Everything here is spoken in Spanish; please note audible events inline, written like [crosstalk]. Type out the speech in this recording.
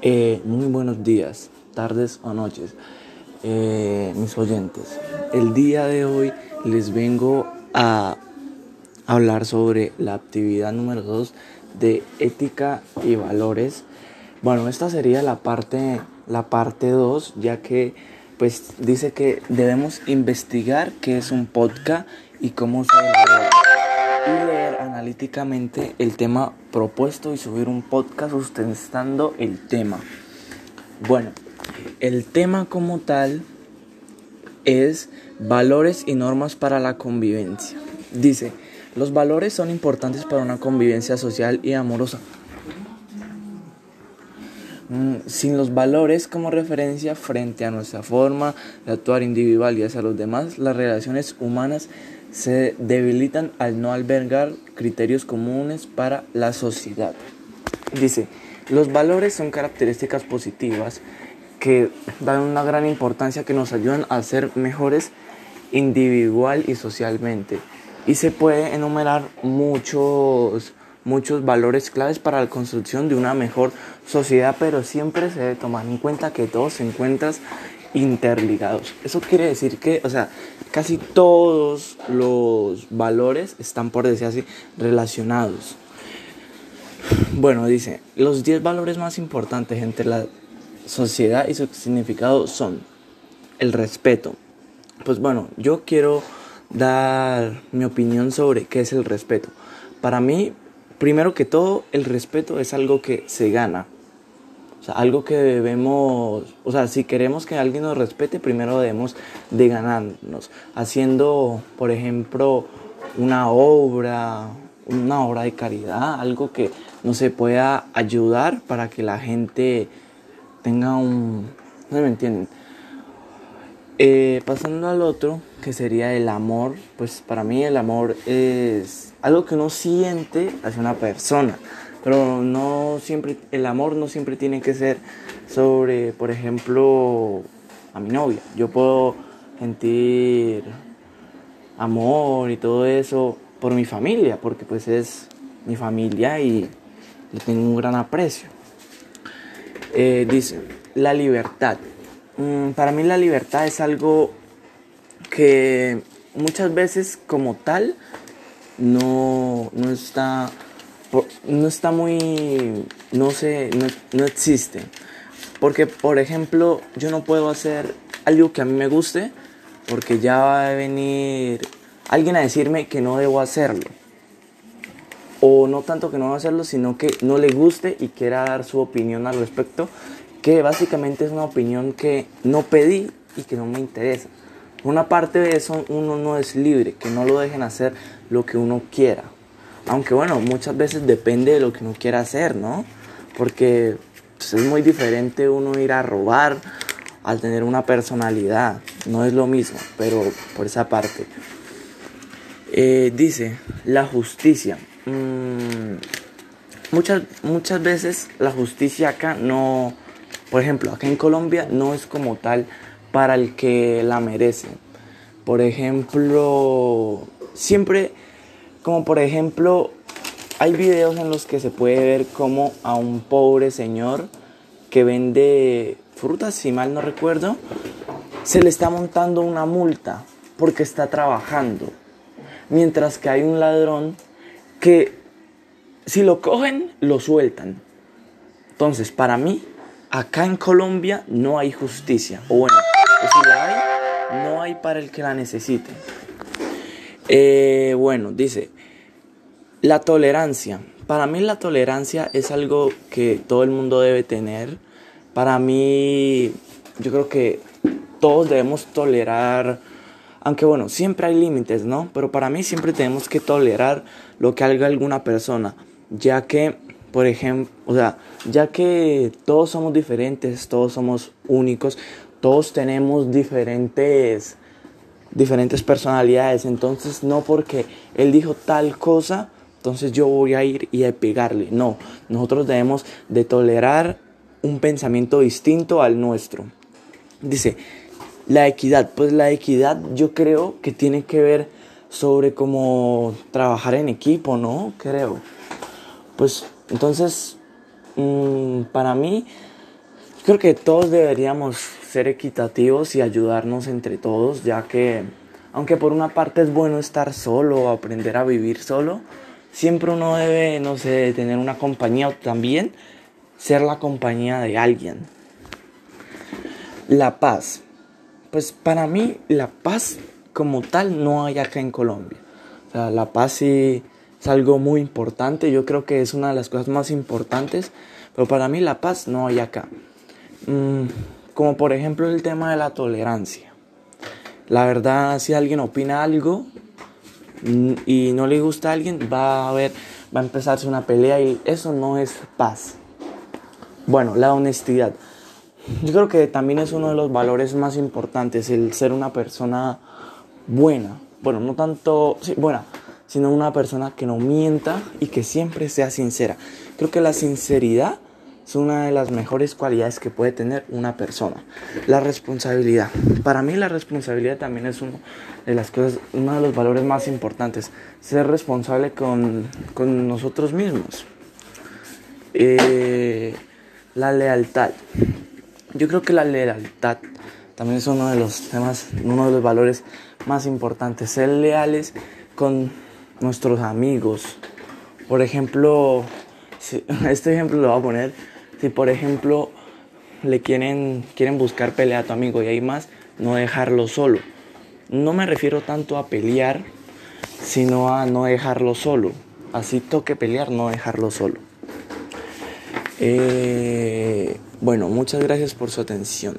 Eh, muy buenos días, tardes o noches, eh, mis oyentes. El día de hoy les vengo a hablar sobre la actividad número 2 de ética y valores. Bueno, esta sería la parte la parte 2, ya que pues dice que debemos investigar qué es un podcast y cómo se analíticamente el tema propuesto y subir un podcast sustentando el tema. Bueno, el tema como tal es valores y normas para la convivencia. Dice, los valores son importantes para una convivencia social y amorosa. Mm, sin los valores como referencia frente a nuestra forma de actuar individual y hacia los demás, las relaciones humanas se debilitan al no albergar criterios comunes para la sociedad. Dice, los valores son características positivas que dan una gran importancia, que nos ayudan a ser mejores individual y socialmente. Y se puede enumerar muchos, muchos valores claves para la construcción de una mejor sociedad, pero siempre se debe tomar en cuenta que todos se encuentran interligados. Eso quiere decir que, o sea, casi todos los valores están, por decir así, relacionados. Bueno, dice, los 10 valores más importantes entre la sociedad y su significado son el respeto. Pues bueno, yo quiero dar mi opinión sobre qué es el respeto. Para mí, primero que todo, el respeto es algo que se gana algo que debemos, o sea, si queremos que alguien nos respete, primero debemos de ganarnos. Haciendo, por ejemplo, una obra, una obra de caridad, algo que no se pueda ayudar para que la gente tenga un... No me entienden. Eh, pasando al otro, que sería el amor, pues para mí el amor es algo que uno siente hacia una persona. Pero no siempre, el amor no siempre tiene que ser sobre, por ejemplo, a mi novia. Yo puedo sentir amor y todo eso por mi familia, porque pues es mi familia y le tengo un gran aprecio. Eh, dice, la libertad. Mm, para mí la libertad es algo que muchas veces como tal no, no está no está muy, no sé, no, existe. Porque, por ejemplo, yo no puedo hacer algo que a mí me guste porque ya va a venir alguien a decirme que no debo hacerlo. O no tanto que no debo hacerlo, sino que no le guste y quiera dar su opinión al respecto, que básicamente es una opinión que no pedí y que no me interesa. Una parte de eso uno no es libre, que no lo dejen hacer lo que uno quiera. Aunque bueno, muchas veces depende de lo que uno quiera hacer, ¿no? Porque pues, es muy diferente uno ir a robar al tener una personalidad. No es lo mismo, pero por esa parte. Eh, dice, la justicia. Mm, muchas, muchas veces la justicia acá no, por ejemplo, acá en Colombia no es como tal para el que la merece. Por ejemplo, siempre como por ejemplo, hay videos en los que se puede ver como a un pobre señor que vende frutas, si mal no recuerdo, se le está montando una multa porque está trabajando. Mientras que hay un ladrón que si lo cogen, lo sueltan. Entonces, para mí, acá en Colombia no hay justicia. O bueno, si la hay, no hay para el que la necesite. Eh, bueno, dice, la tolerancia. Para mí la tolerancia es algo que todo el mundo debe tener. Para mí, yo creo que todos debemos tolerar, aunque bueno, siempre hay límites, ¿no? Pero para mí siempre tenemos que tolerar lo que haga alguna persona, ya que, por ejemplo, o sea, ya que todos somos diferentes, todos somos únicos, todos tenemos diferentes diferentes personalidades. Entonces, no porque él dijo tal cosa, entonces yo voy a ir y a pegarle. No, nosotros debemos de tolerar un pensamiento distinto al nuestro. Dice, la equidad. Pues la equidad yo creo que tiene que ver sobre cómo trabajar en equipo, ¿no? Creo. Pues entonces, mm, para mí, creo que todos deberíamos ser equitativos y ayudarnos entre todos, ya que aunque por una parte es bueno estar solo aprender a vivir solo, siempre uno debe, no sé, tener una compañía o también ser la compañía de alguien. La paz. Pues para mí la paz como tal no hay acá en Colombia. O sea, la paz sí es algo muy importante, yo creo que es una de las cosas más importantes, pero para mí la paz no hay acá. Mm, como por ejemplo el tema de la tolerancia. La verdad, si alguien opina algo mm, y no le gusta a alguien, va a haber, va a empezarse una pelea y eso no es paz. Bueno, la honestidad. Yo creo que también es uno de los valores más importantes, el ser una persona buena. Bueno, no tanto, sí, buena, sino una persona que no mienta y que siempre sea sincera. Creo que la sinceridad es una de las mejores cualidades que puede tener una persona. La responsabilidad. Para mí la responsabilidad también es uno de las cosas, uno de los valores más importantes. Ser responsable con, con nosotros mismos. Eh, la lealtad. Yo creo que la lealtad también es uno de los temas, uno de los valores más importantes. Ser leales con nuestros amigos. Por ejemplo, [laughs] este ejemplo lo voy a poner si por ejemplo le quieren, quieren buscar pelea a tu amigo y hay más, no dejarlo solo. No me refiero tanto a pelear, sino a no dejarlo solo. Así toque pelear, no dejarlo solo. Eh, bueno, muchas gracias por su atención.